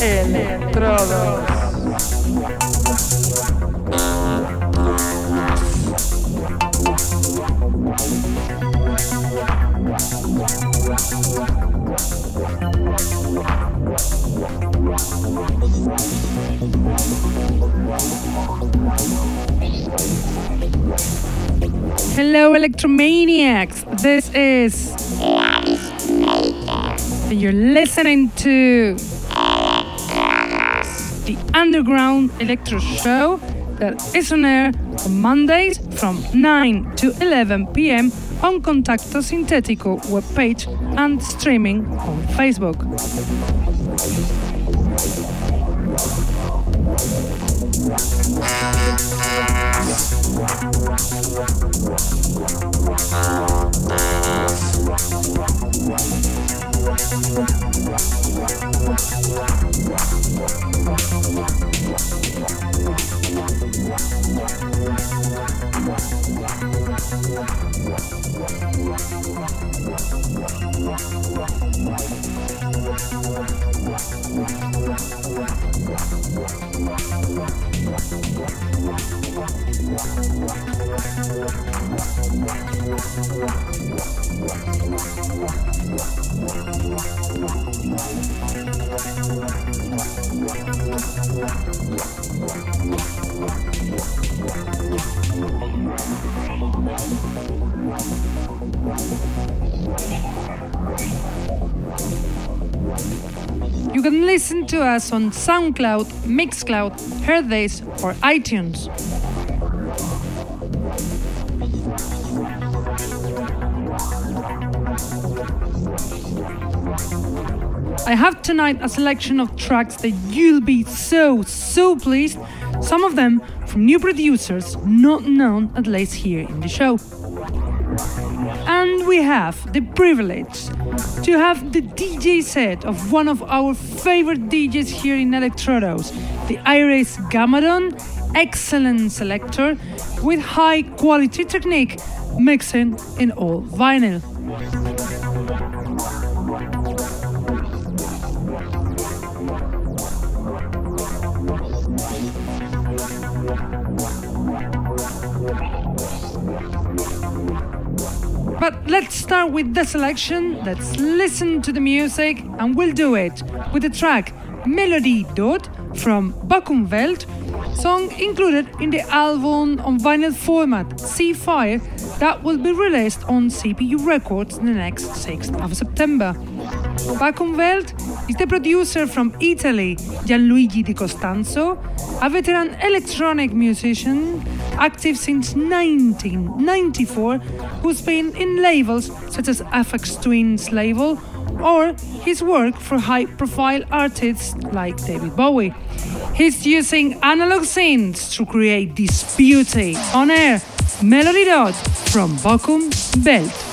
Electrodo. Electromaniacs. This is. You're listening to the Underground Electro Show that is on air on Mondays from 9 to 11 p.m. on Contacto Sintetico webpage and streaming on Facebook. Us on SoundCloud, Mixcloud, Hearthis, or iTunes. I have tonight a selection of tracks that you'll be so, so pleased. Some of them from new producers not known at least here in the show. And we have the privilege to have the DJ set of one of our favorite DJs here in Electrodos, the Iris Gamadon, excellent selector with high quality technique, mixing in all vinyl. But let's start with the selection. Let's listen to the music, and we'll do it with the track Melody Dot from Bakumwelt, song included in the album on vinyl format C5 that will be released on CPU Records the next 6th of September. Bakumwelt is the producer from Italy, Gianluigi Di Costanzo, a veteran electronic musician active since 1994, who's been in labels such as Aphex Twin's label or his work for high profile artists like David Bowie. He's using analog synths to create this beauty on air. Melody Dot from Bakum Belt.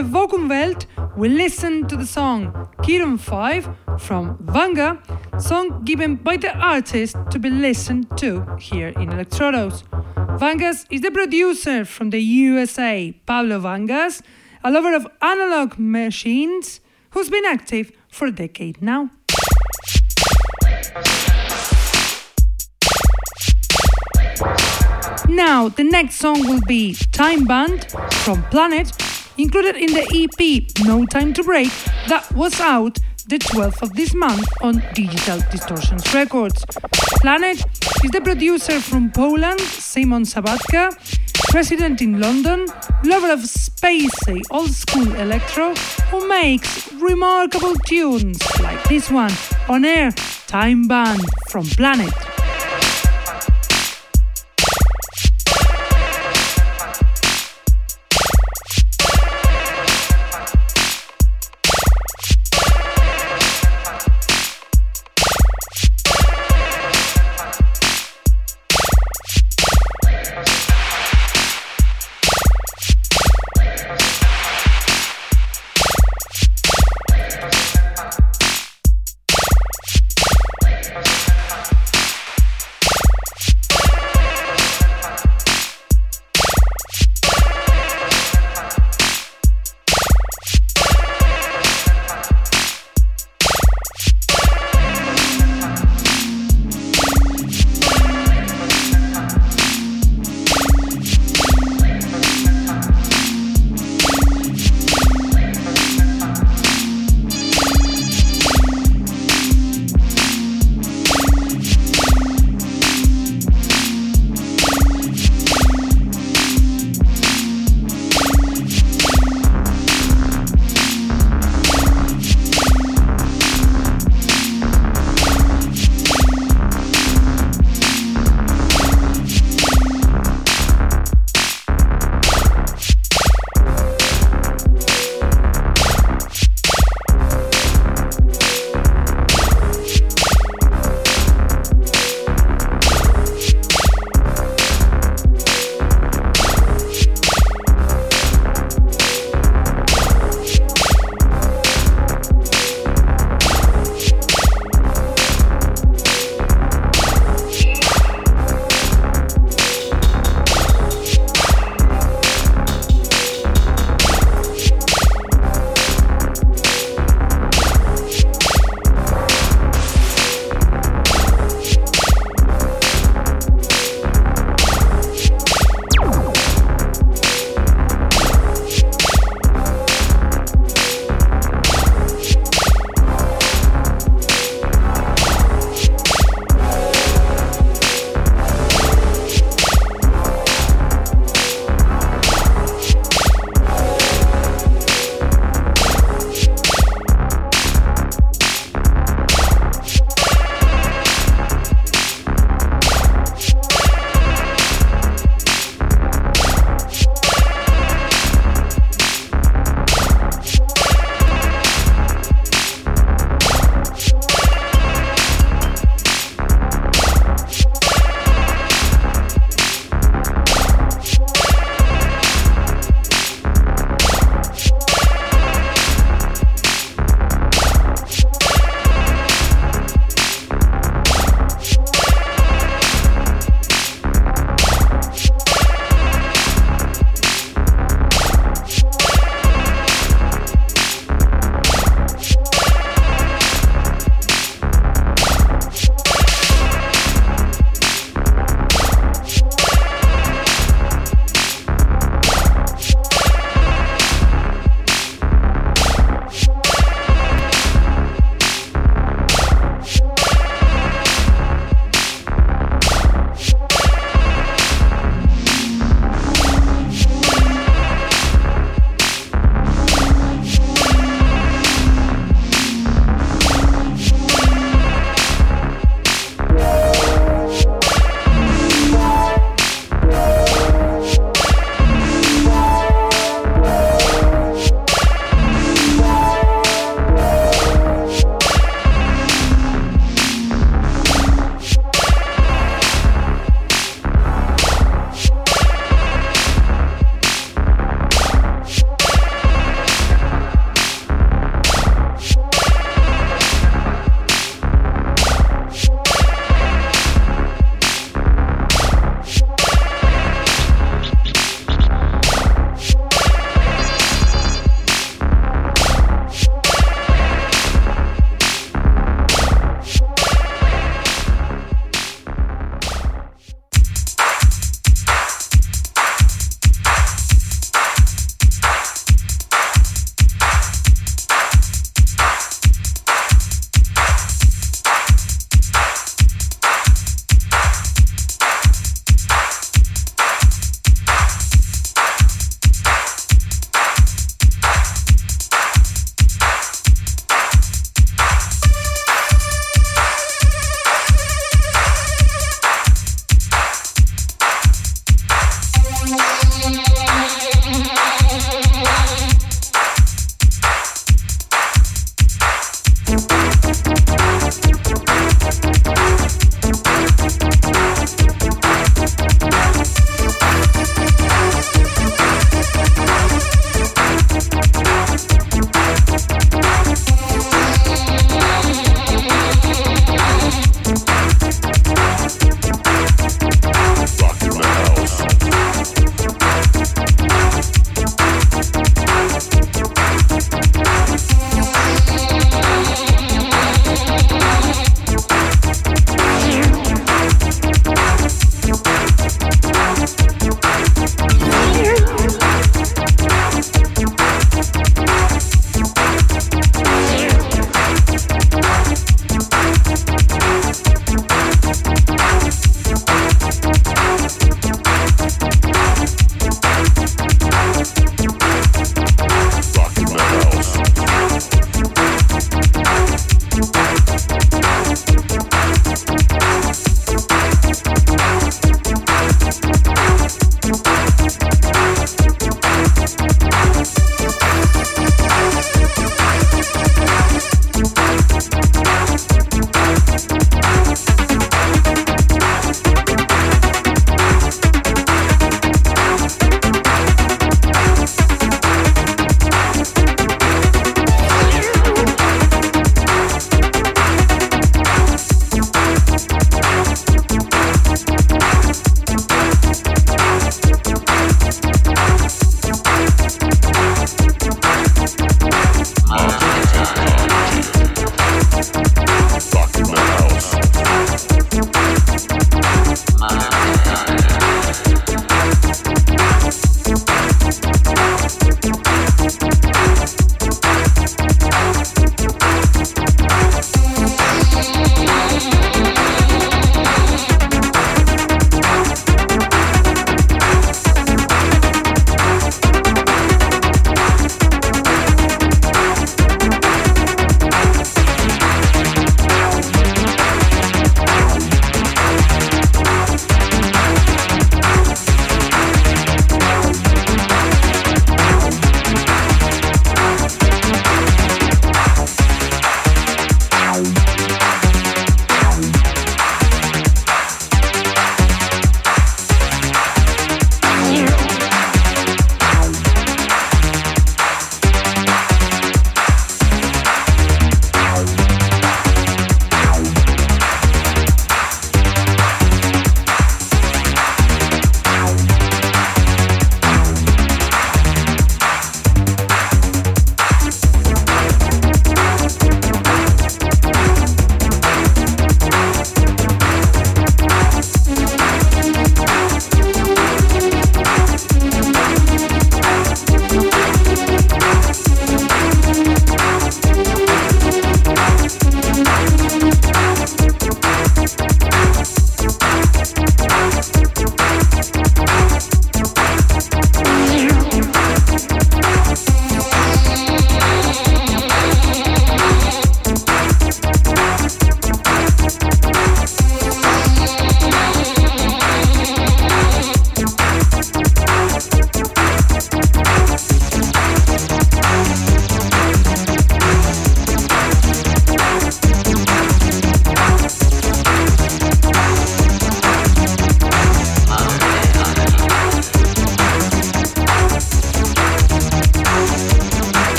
After Vokumwelt, we listen to the song Kiron 5 from Vanga, song given by the artist to be listened to here in Electrodos. Vangas is the producer from the USA, Pablo Vangas, a lover of analog machines who's been active for a decade now. Now, the next song will be Time Band from Planet, included in the EP No Time to Break that was out the 12th of this month on Digital Distortions Records. Planet is the producer from Poland, Simon Sabatka, resident in London, lover of spacey old school electro, who makes remarkable tunes like this one on air Time Band from Planet.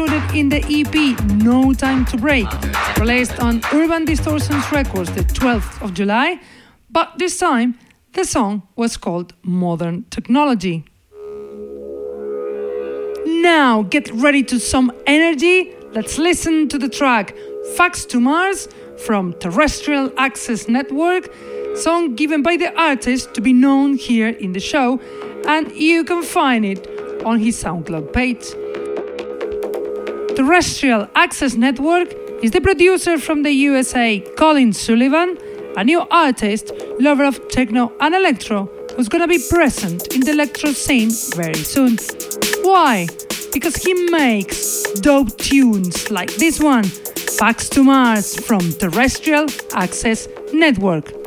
Included in the EP No Time to Break, released on Urban Distortions Records the 12th of July, but this time the song was called Modern Technology. Now get ready to some energy. Let's listen to the track Fax to Mars from Terrestrial Access Network, song given by the artist to be known here in the show, and you can find it on his SoundCloud page. Terrestrial Access Network is the producer from the USA, Colin Sullivan, a new artist, lover of techno and electro, who's gonna be present in the electro scene very soon. Why? Because he makes dope tunes like this one, Fax to Mars from Terrestrial Access Network.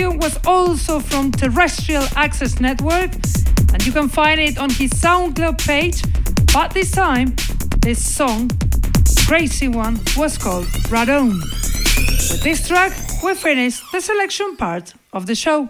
Was also from Terrestrial Access Network, and you can find it on his SoundCloud page. But this time, this song, crazy one, was called Radon. With this track, we finish the selection part of the show.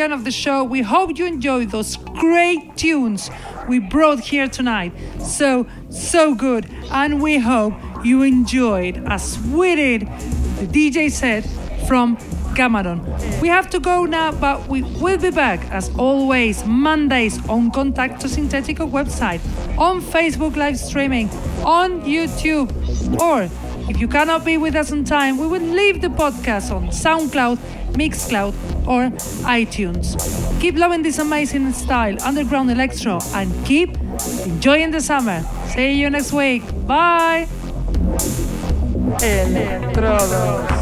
End of the show. We hope you enjoyed those great tunes we brought here tonight. So, so good. And we hope you enjoyed, as we did, the DJ set from Cameron. We have to go now, but we will be back as always Mondays on Contacto Sintetico website, on Facebook live streaming, on YouTube, or if you cannot be with us on time, we will leave the podcast on SoundCloud, Mixcloud, or iTunes. Keep loving this amazing style, underground electro, and keep enjoying the summer. See you next week. Bye. Electrodos.